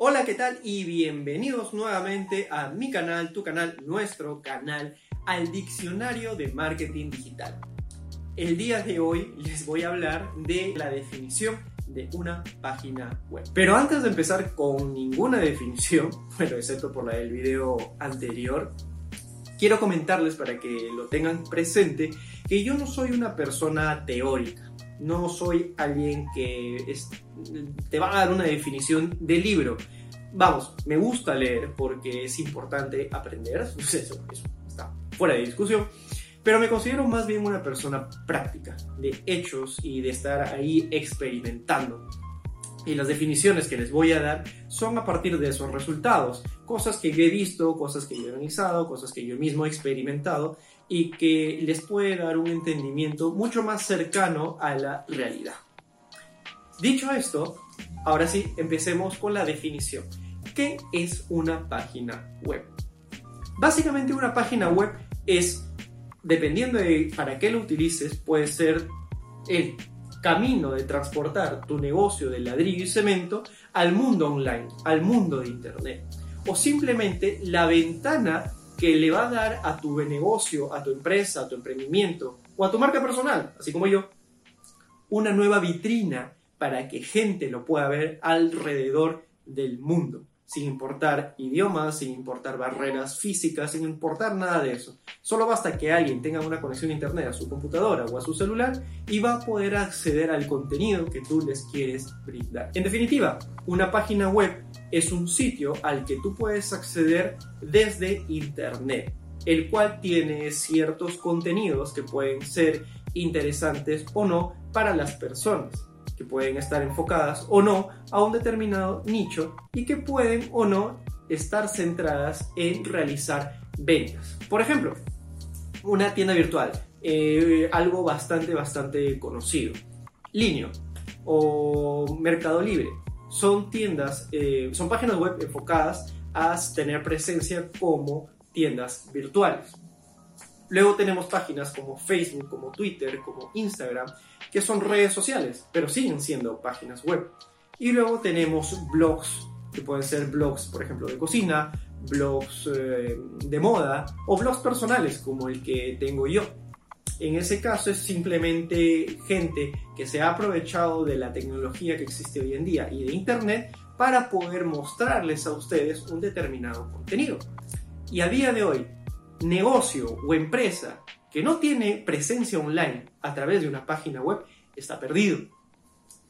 Hola, ¿qué tal? Y bienvenidos nuevamente a mi canal, tu canal, nuestro canal, al Diccionario de Marketing Digital. El día de hoy les voy a hablar de la definición de una página web. Pero antes de empezar con ninguna definición, bueno, excepto por la del video anterior, quiero comentarles para que lo tengan presente que yo no soy una persona teórica. No soy alguien que te va a dar una definición de libro. Vamos, me gusta leer porque es importante aprender, eso, está fuera de discusión, pero me considero más bien una persona práctica, de hechos y de estar ahí experimentando. Y las definiciones que les voy a dar son a partir de esos resultados, cosas que yo he visto, cosas que yo he organizado, cosas que yo mismo he experimentado y que les puede dar un entendimiento mucho más cercano a la realidad. Dicho esto, ahora sí, empecemos con la definición. ¿Qué es una página web? Básicamente una página web es, dependiendo de para qué lo utilices, puede ser el camino de transportar tu negocio de ladrillo y cemento al mundo online, al mundo de Internet. O simplemente la ventana que le va a dar a tu negocio, a tu empresa, a tu emprendimiento o a tu marca personal, así como yo, una nueva vitrina para que gente lo pueda ver alrededor del mundo, sin importar idiomas, sin importar barreras físicas, sin importar nada de eso. Solo basta que alguien tenga una conexión internet a su computadora o a su celular y va a poder acceder al contenido que tú les quieres brindar. En definitiva, una página web es un sitio al que tú puedes acceder desde Internet, el cual tiene ciertos contenidos que pueden ser interesantes o no para las personas, que pueden estar enfocadas o no a un determinado nicho y que pueden o no estar centradas en realizar ventas. Por ejemplo, una tienda virtual, eh, algo bastante, bastante conocido. Linio o Mercado Libre son tiendas, eh, son páginas web enfocadas a tener presencia como tiendas virtuales. Luego tenemos páginas como Facebook, como Twitter, como Instagram, que son redes sociales, pero siguen siendo páginas web. Y luego tenemos blogs, que pueden ser blogs, por ejemplo, de cocina, blogs eh, de moda o blogs personales como el que tengo yo. En ese caso es simplemente gente que se ha aprovechado de la tecnología que existe hoy en día y de Internet para poder mostrarles a ustedes un determinado contenido. Y a día de hoy, negocio o empresa que no tiene presencia online a través de una página web está perdido.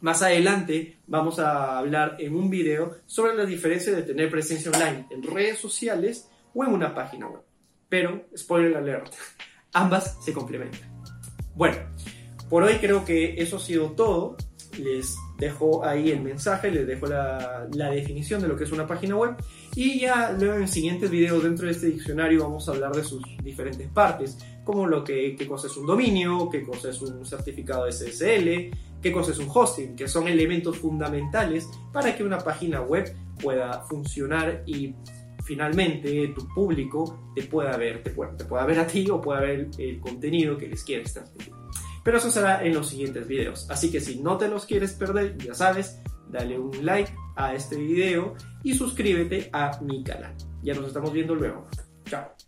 Más adelante vamos a hablar en un video sobre la diferencia de tener presencia online en redes sociales o en una página web. Pero, spoiler alert, ambas se complementan. Bueno, por hoy creo que eso ha sido todo. Les dejo ahí el mensaje, les dejo la, definición de lo que es una página web y ya luego en siguientes videos dentro de este diccionario vamos a hablar de sus diferentes partes, como lo que qué cosa es un dominio, qué cosa es un certificado SSL, qué cosa es un hosting, que son elementos fundamentales para que una página web pueda funcionar y finalmente tu público te pueda ver, te pueda, te pueda ver a ti o pueda ver el contenido que les quieres transmitir. Pero eso será en los siguientes videos. Así que si no te los quieres perder, ya sabes, dale un like a este video y suscríbete a mi canal. Ya nos estamos viendo luego.